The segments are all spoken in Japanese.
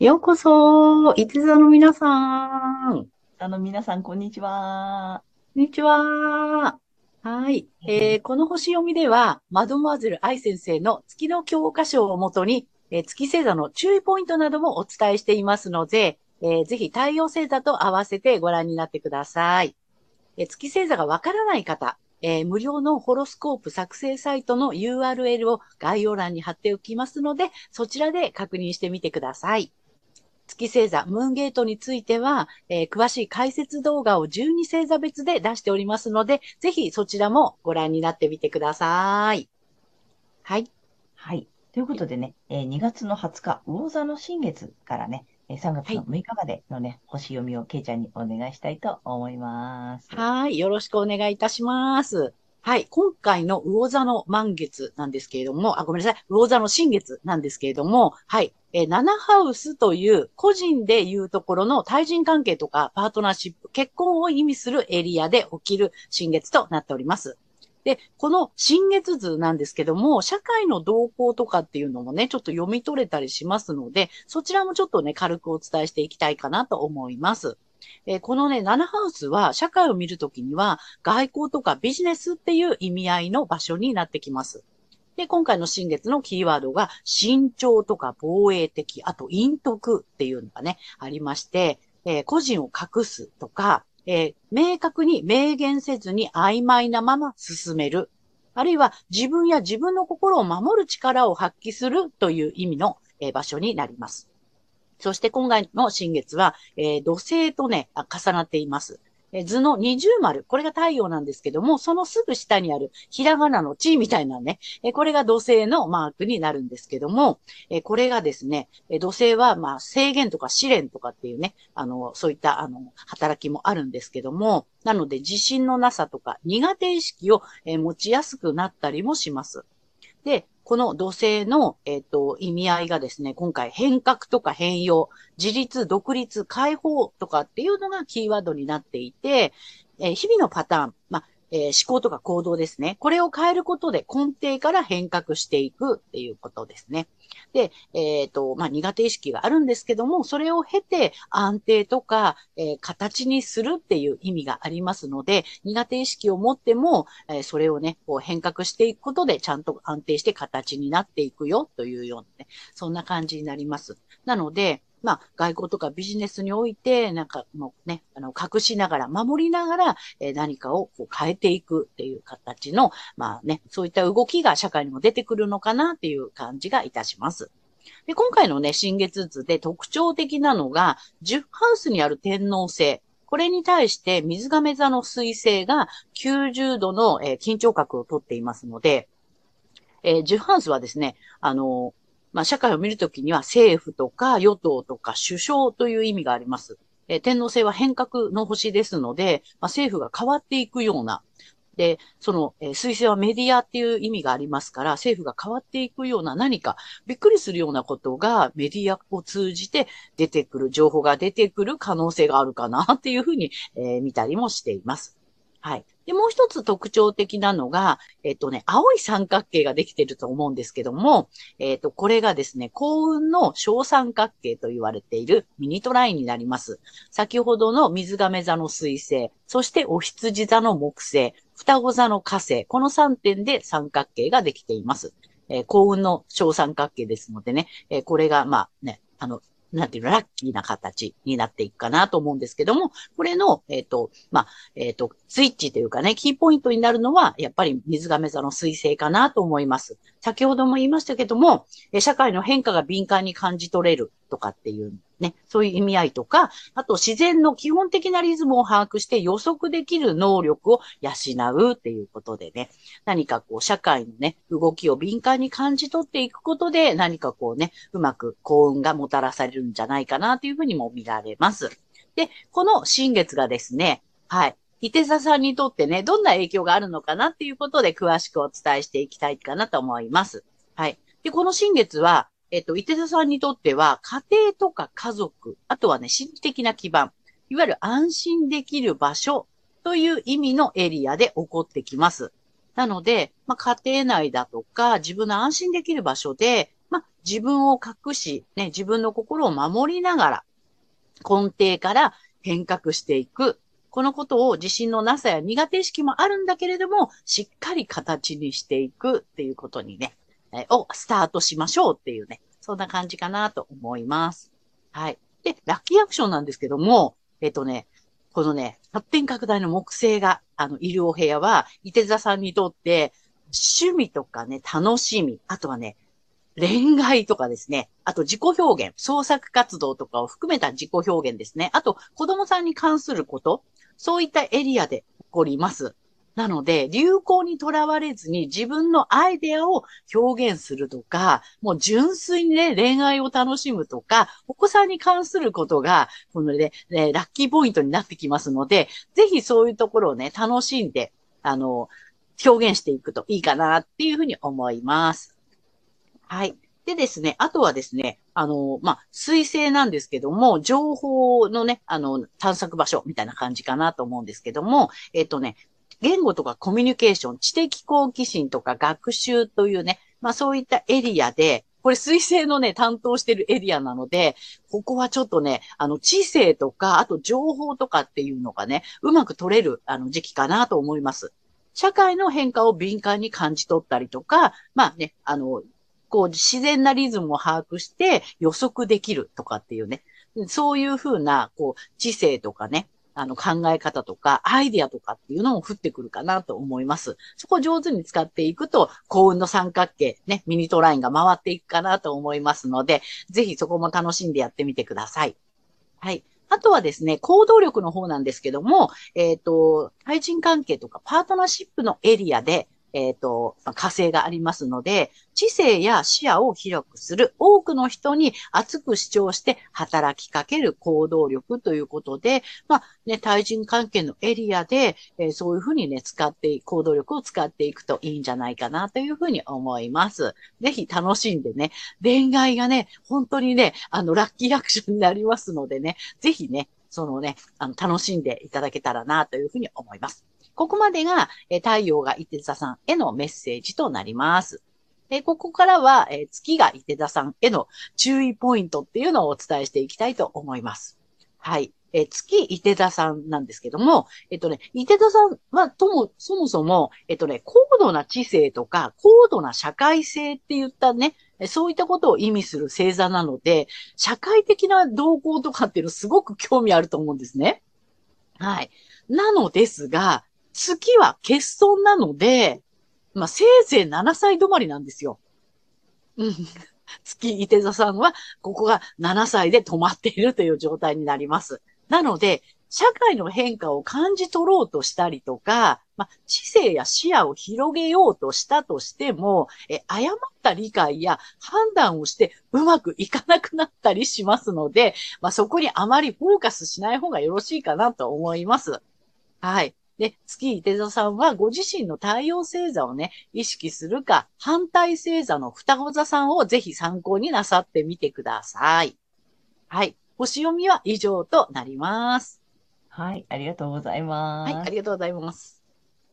ようこそ、いて座の皆さん。あの皆さん、こんにちは。こんにちは。はい。えーこの星読みでは、マドモアゼル愛先生の月の教科書をもとに、えー月星座の注意ポイントなどもお伝えしていますので、えーぜひ太陽星座と合わせてご覧になってください。えー月星座がわからない方、えー無料のホロスコープ作成サイトの URL を概要欄に貼っておきますので、そちらで確認してみてください。月星座、ムーンゲートについては、えー詳しい解説動画を12星座別で出しておりますので、ぜひそちらもご覧になってみてください。はい。はい。ということでね、えー2月の20日、魚座の新月からね、えー3月の6日までのね、星読みをケイちゃんにお願いしたいと思います。はい。よろしくお願いいたします。はい。今回の魚座の満月なんですけれども、あ、ごめんなさい。魚座の新月なんですけれども、はい。えー、7ハウスという個人でいうところの対人関係とかパートナーシップ、結婚を意味するエリアで起きる新月となっております。で、この新月図なんですけども、社会の動向とかっていうのもね、ちょっと読み取れたりしますので、そちらもちょっとね、軽くお伝えしていきたいかなと思います。えーこのね、7ハウスは社会を見るときには外交とかビジネスっていう意味合いの場所になってきます。で、今回の新月のキーワードが慎重とか防衛的、あと陰徳っていうのがね、ありまして、えー個人を隠すとか、えー明確に明言せずに曖昧なまま進める。あるいは自分や自分の心を守る力を発揮するという意味の、えー場所になります。そして今回の新月は、えー土星とね、重なっています。え図の二重丸、これが太陽なんですけども、そのすぐ下にあるひらがなの地みたいなね、えこれが土星のマークになるんですけども、えこれがですね、え土星はまあ制限とか試練とかっていうね、あの、そういったあの、働きもあるんですけども、なので自信のなさとか苦手意識を、え持ちやすくなったりもします。で、この土星の、えっ、と、意味合いがですね、今回変革とか変容、自立、独立、解放とかっていうのがキーワードになっていて、えー日々のパターン、まあ、えー思考とか行動ですね。これを変えることで根底から変革していくっていうことですね。で、えっ、と、まあ、苦手意識があるんですけども、それを経て安定とか、えー形にするっていう意味がありますので、苦手意識を持っても、えーそれをね、こう変革していくことでちゃんと安定して形になっていくよというようなね、そんな感じになります。なので、まあ、外交とかビジネスにおいて、なんかもうね、あの、隠しながら、守りながら、え何かをこう変えていくっていう形の、まあね、そういった動きが社会にも出てくるのかなっていう感じがいたします。で、今回のね、新月図で特徴的なのが、10ハウスにある天皇星。これに対して水亀座の水星が90度の、え緊張角をとっていますので、えー10ハウスはですね、あのまあ、社会を見るときには政府とか与党とか首相という意味があります。えー天皇星は変革の星ですので、まあ、政府が変わっていくような、で、その、えー水星はメディアっていう意味がありますから、政府が変わっていくような何かびっくりするようなことがメディアを通じて出てくる、情報が出てくる可能性があるかなっていうふうに、えー見たりもしています。はい。で、もう一つ特徴的なのが、えっとね、青い三角形ができてると思うんですけども、えっと、これがですね、幸運の小三角形と言われているミニトラインになります。先ほどの水亀座の水星、そしてお羊座の木星、双子座の火星、この3点で三角形ができています。えー幸運の小三角形ですのでね、えーこれが、まあね、あの、なんていうの、ラッキーな形になっていくかなと思うんですけども、これの、えっ、と、まあ、えっ、と、スイッチというかね、キーポイントになるのは、やっぱり水亀座の彗星かなと思います。先ほども言いましたけども、社会の変化が敏感に感じ取れるとかっていうね、そういう意味合いとか、あと自然の基本的なリズムを把握して予測できる能力を養うっていうことでね、何かこう社会のね、動きを敏感に感じ取っていくことで、何かこうね、うまく幸運がもたらされるんじゃないかなというふうにも見られます。で、この新月がですね、はい。伊手座さんにとってね、どんな影響があるのかなっていうことで詳しくお伝えしていきたいかなと思います。はい。で、この新月は、えっと、伊手座さんにとっては、家庭とか家族、あとはね、心理的な基盤、いわゆる安心できる場所という意味のエリアで起こってきます。なので、まあ、家庭内だとか、自分の安心できる場所で、まあ、自分を隠し、ね、自分の心を守りながら、根底から変革していくこのことを自信のなさや苦手意識もあるんだけれども、しっかり形にしていくっていうことにね、えをスタートしましょうっていうね、そんな感じかなと思います。はい。で、ラッキーアクションなんですけども、えっとね、このね、発展拡大の木星が、あの、いるお部屋は、伊手座さんにとって、趣味とかね、楽しみ、あとはね、恋愛とかですね。あと自己表現、創作活動とかを含めた自己表現ですね。あと子供さんに関すること。そういったエリアで起こります。なので、流行にとらわれずに自分のアイデアを表現するとか、もう純粋にね、恋愛を楽しむとか、お子さんに関することが、このね、ねラッキーポイントになってきますので、ぜひそういうところをね、楽しんで、あの、表現していくといいかなっていうふうに思います。はい。でですね、あとはですね、あの、まあ、水星なんですけども、情報のね、あの、探索場所みたいな感じかなと思うんですけども、えっとね、言語とかコミュニケーション、知的好奇心とか学習というね、まあそういったエリアで、これ水星のね、担当してるエリアなので、ここはちょっとね、あの、知性とか、あと情報とかっていうのがね、うまく取れる、あの、時期かなと思います。社会の変化を敏感に感じ取ったりとか、まあね、あの、こう自然なリズムを把握して予測できるとかっていうね、そういうふうな、こう、知性とかね、あの考え方とかアイディアとかっていうのも降ってくるかなと思います。そこを上手に使っていくと幸運の三角形、ね、ミニトラインが回っていくかなと思いますので、ぜひそこも楽しんでやってみてください。はい。あとはですね、行動力の方なんですけども、えっ、ー、と、対人関係とかパートナーシップのエリアで、えっ、ー、と、火星がありますので、知性や視野を広くする多くの人に熱く主張して働きかける行動力ということで、まあね、対人関係のエリアで、えー、そういうふうにね、使って、行動力を使っていくといいんじゃないかなというふうに思います。ぜひ楽しんでね、恋愛がね、本当にね、あの、ラッキーアクションになりますのでね、ぜひね、そのね、あの、楽しんでいただけたらなというふうに思います。ここまでが、え太陽が伊手座さんへのメッセージとなります。でここからは、え月が伊手座さんへの注意ポイントっていうのをお伝えしていきたいと思います。はい。え月伊手座さんなんですけども、えっとね、伊手座さんはとも、そもそも、えっとね、高度な知性とか、高度な社会性って言ったね、そういったことを意味する星座なので、社会的な動向とかっていうのすごく興味あると思うんですね。はい。なのですが、月は欠損なので、まあ、せいぜい7歳止まりなんですよ。うん。月、伊手座さんは、ここが7歳で止まっているという状態になります。なので、社会の変化を感じ取ろうとしたりとか、まあ、知性や視野を広げようとしたとしても、え、誤った理解や判断をしてうまくいかなくなったりしますので、まあ、そこにあまりフォーカスしない方がよろしいかなと思います。はい。で、月伊手座さんはご自身の太陽星座をね、意識するか、反対星座の双子座さんをぜひ参考になさってみてください。はい。星読みは以上となります。はい、ありがとうございます。はい、ありがとうございます。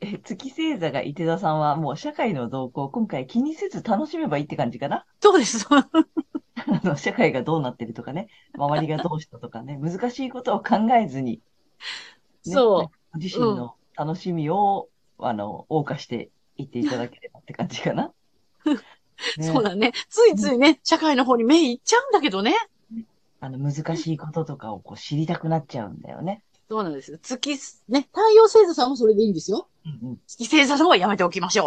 え、月星座が伊手座さんはもう社会の動向を今回気にせず楽しめばいいって感じかな？そうです。あの社会がどうなってるとかね、周りがどうしたとかね、難しいことを考えずに、ね、そう。自身の楽しみを、うん、あの、謳歌していっていただければって感じかな。ね、そうだね。ついついね、社会の方に目いっちゃうんだけどね。あの、難しいこととかをこう知りたくなっちゃうんだよね。そうなんですよ。月、ね、太陽星座さんもそれでいいんですよ。うんうん、月星座の方はやめておきましょう。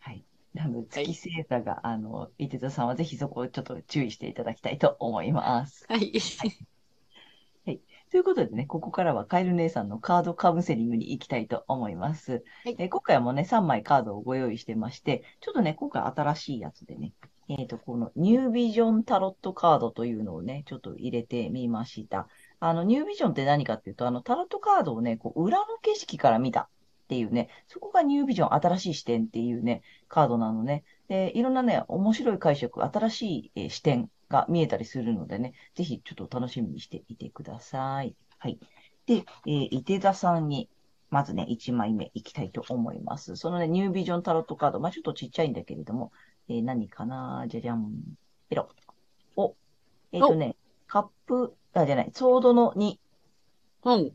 はい。あの、月星座が、あの、伊手座さんはぜひそこをちょっと注意していただきたいと思います。はい。ということでね、ここからはカエル姉さんのカードカウンセリングに行きたいと思います。はいえー今回もね、3枚カードをご用意してまして、ちょっとね、今回新しいやつでね、えっ、と、このニュービジョンタロットカードというのをね、ちょっと入れてみました。あの、ニュービジョンって何かっていうと、あの、タロットカードをね、こう、裏の景色から見たっていうね、そこがニュービジョン、新しい視点っていうね、カードなのね。で、いろんなね、面白い解釈、新しい、えー視点が見えたりするのでね、ぜひちょっと楽しみにしていてください。はい。で、えー、伊手座さんに、まずね、1枚目いきたいと思います。そのね、ニュービジョンタロットカード、まあちょっとちっちゃいんだけれども、えー何かな？じゃじゃん。ペロ。お。えっ、とね、カップ、あ、じゃない、ソードの2。うん。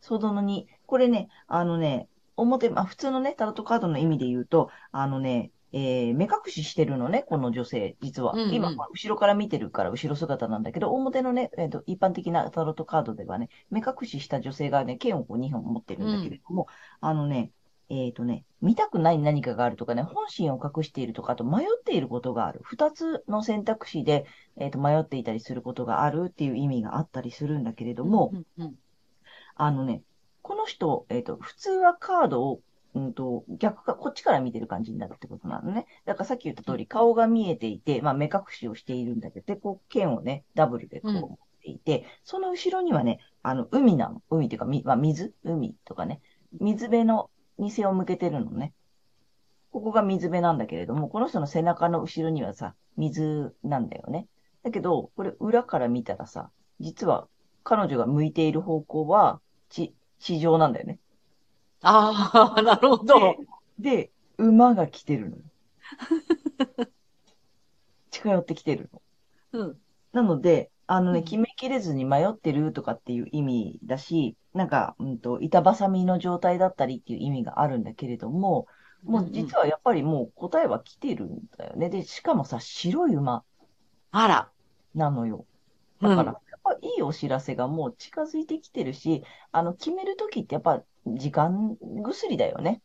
ソードの2。これね、あのね、表、まあ普通のね、タロットカードの意味で言うと、あのね、えー目隠ししてるのね、この女性、実は。うんうん今、まあ後ろから見てるから後ろ姿なんだけど、表のね、えーと、一般的なタロットカードではね、目隠しした女性がね、剣をこう2本持ってるんだけれども、あのね、えっ、とね、見たくない何かがあるとかね、本心を隠しているとか、あと迷っていることがある。二つの選択肢で、えっ、と、迷っていたりすることがあるっていう意味があったりするんだけれども、うんうんあのね、この人、えっ、と、普通はカードを、うんと、逆か、こっちから見てる感じになるってことなのね。だからさっき言った通り、顔が見えていて、まあ目隠しをしているんだけど、で、こう、剣をね、ダブルでこううん持っていて、その後ろにはね、あの、海なの。海っていうか、みまあ、水？海とかね。水辺の背を向けてるのね。ここが水辺なんだけれども、この人の背中の後ろにはさ、水なんだよね。だけど、これ裏から見たらさ、実は彼女が向いている方向は、地、地上なんだよね。ああ、なるほど。で、馬が来てるのよ。近寄ってきてるの。うん。なので、あのね、うん決めきれずに迷ってるとかっていう意味だし、なんか、うんと、板挟みの状態だったりっていう意味があるんだけれども、もう実はやっぱりもう答えは来てるんだよね。で、しかもさ、白い馬あら。なのよ。うんだから、やっぱいいお知らせがもう近づいてきてるし、あの、決めるときってやっぱ時間薬だよね。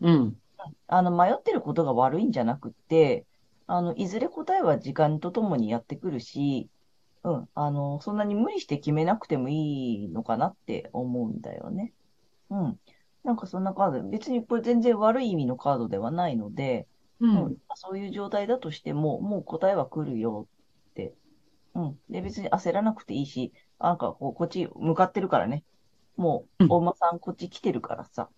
うん。あの、迷ってることが悪いんじゃなくって、あの、いずれ答えは時間とともにやってくるし、うん、あの、そんなに無理して決めなくてもいいのかなって思うんだよね。うん。なんかそんなカード、別にこれ全然悪い意味のカードではないので、ううんん。そういう状態だとしても、もう答えは来るよって。うん。で、別に焦らなくていいし、なんかこう、こっち向かってるからね。もう、うんお馬さんこっち来てるからさ。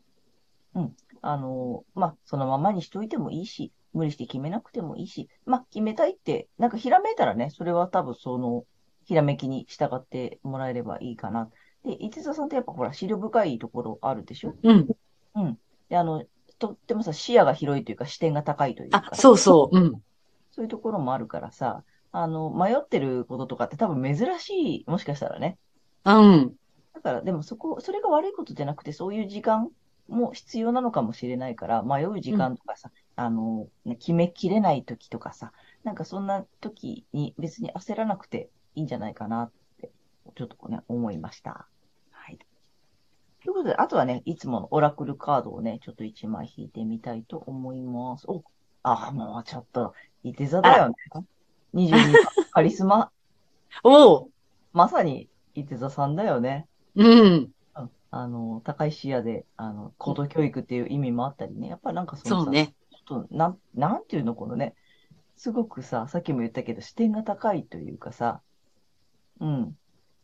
うん。あのーまあ、そのままにしといてもいいし、無理して決めなくてもいいし、まあ、決めたいって、なんかひらめいたらね、それは多分その、ひらめきに従ってもらえればいいかな。で、一座さんってやっぱほら、資料深いところあるでしょ？うん。うん。で、あの、とってもさ、視野が広いというか、視点が高いというあか、、そうそう。うん。そういうところもあるからさ、あの、迷ってることとかって多分珍しい、もしかしたらね。うん。だから、でもそこ、それが悪いことじゃなくて、そういう時間も必要なのかもしれないから、迷う時間とかさ、あの、ね決めきれない時とかさ、なんかそんな時に別に焦らなくていいんじゃないかなって、ちょっとね、思いました。はい。ということで、あとはね、いつものオラクルカードをね、ちょっと1枚引いてみたいと思います。お、あ、もうちょっと、いて座だよね。22番、カリスマ。おう。まさに、いて座さんだよね。うん。うんあの、高い視野で、あの、高等教育っていう意味もあったりね。やっぱなんかそのさ、そうね。ちょっと、なん、なんていうの、このね、すごくさ、さっきも言ったけど、視点が高いというかさ、うん。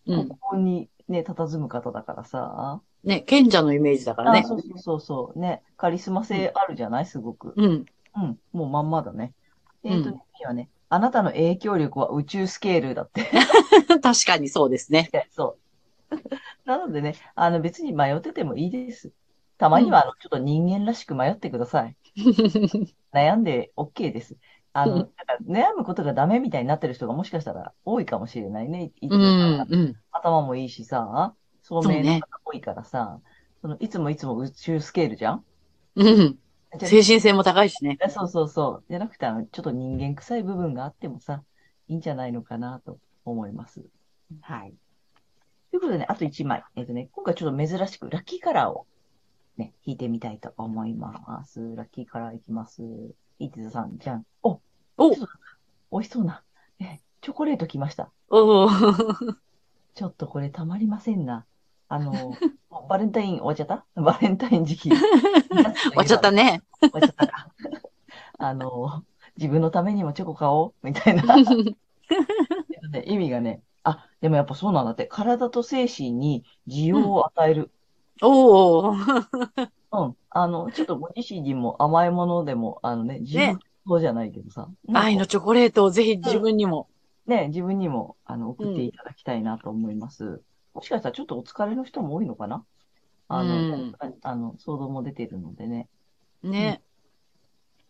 うん。ここにね、佇む方だからさ、ね、賢者のイメージだからねあ、。そうそうそうそう、ね、カリスマ性あるじゃない？すごく。うん。うん、もうまんまだね。えっと、うんはね、あなたの影響力は宇宙スケールだって。確かにそうですね。そう。なのでね、あの別に迷っててもいいです。たまには、あの、ちょっと人間らしく迷ってください。悩んで OK です。あの、悩むことがダメみたいになってる人がもしかしたら多いかもしれないね。いつうもん。うん。頭もいいしさ、聡明そうねな方多いからさ、そのいつもいつも宇宙スケールじゃん？うん。精神性も高いしね。あそうそうそう。じゃなくて、あの、ちょっと人間臭い部分があってもさ、いいんじゃないのかなと思います。はい。ということでね、あと1枚。えっとね、今回ちょっと珍しくラッキーカラーをね、引いてみたいと思います。ラッキーカラーいきます。いつさん、じゃん。お、お美味しそうな。え、チョコレート来ました。おー。ちょっとこれたまりませんな。あの、バレンタイン終わっちゃった？バレンタイン時期。終 終わっちゃったね。終わっちゃったか。あの、自分のためにもチョコ買おうみたいな。意味がね、あ、でもやっぱそうなんだって。体と精神に需要を与える。おー。うん。あの、ちょっとご自身にも甘いものでも、あのね、自分そうじゃないけどさ。愛のチョコレートをぜひ自分にも。ね、自分にも、あの、送っていただきたいなと思います。もしかしたらちょっとお疲れの人も多いのかな？あの、うんああの、想像も出てるのでね。ね。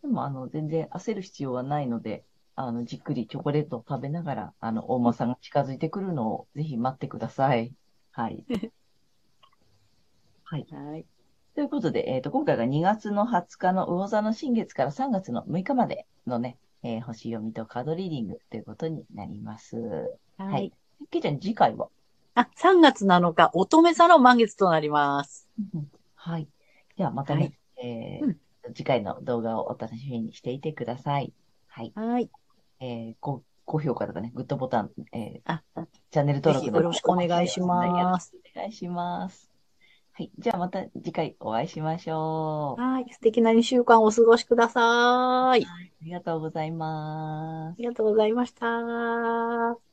でも、あの、全然焦る必要はないので、あの、じっくりチョコレートを食べながら、あの、大間さんが近づいてくるのをぜひ待ってください。はい。はい。はい。ということで、えっ、と、今回が2月の20日の魚座の新月から3月の6日までのね、えー星読みとカードリーディングということになります。ははいい。けいちゃん、次回は？あ、3月7日、乙女座の満月となります。う んはい。では、またね、えーうん次回の動画をお楽しみにしていてください。はい。はい。えーご、高評価とかね、グッドボタン、えーあ、チャンネル登録よろしくお願いしますお願いします。はい。じゃあまた次回お会いしましょう。はい。素敵な2週間お過ごしください。ありがとうございますあ。りがとうございました。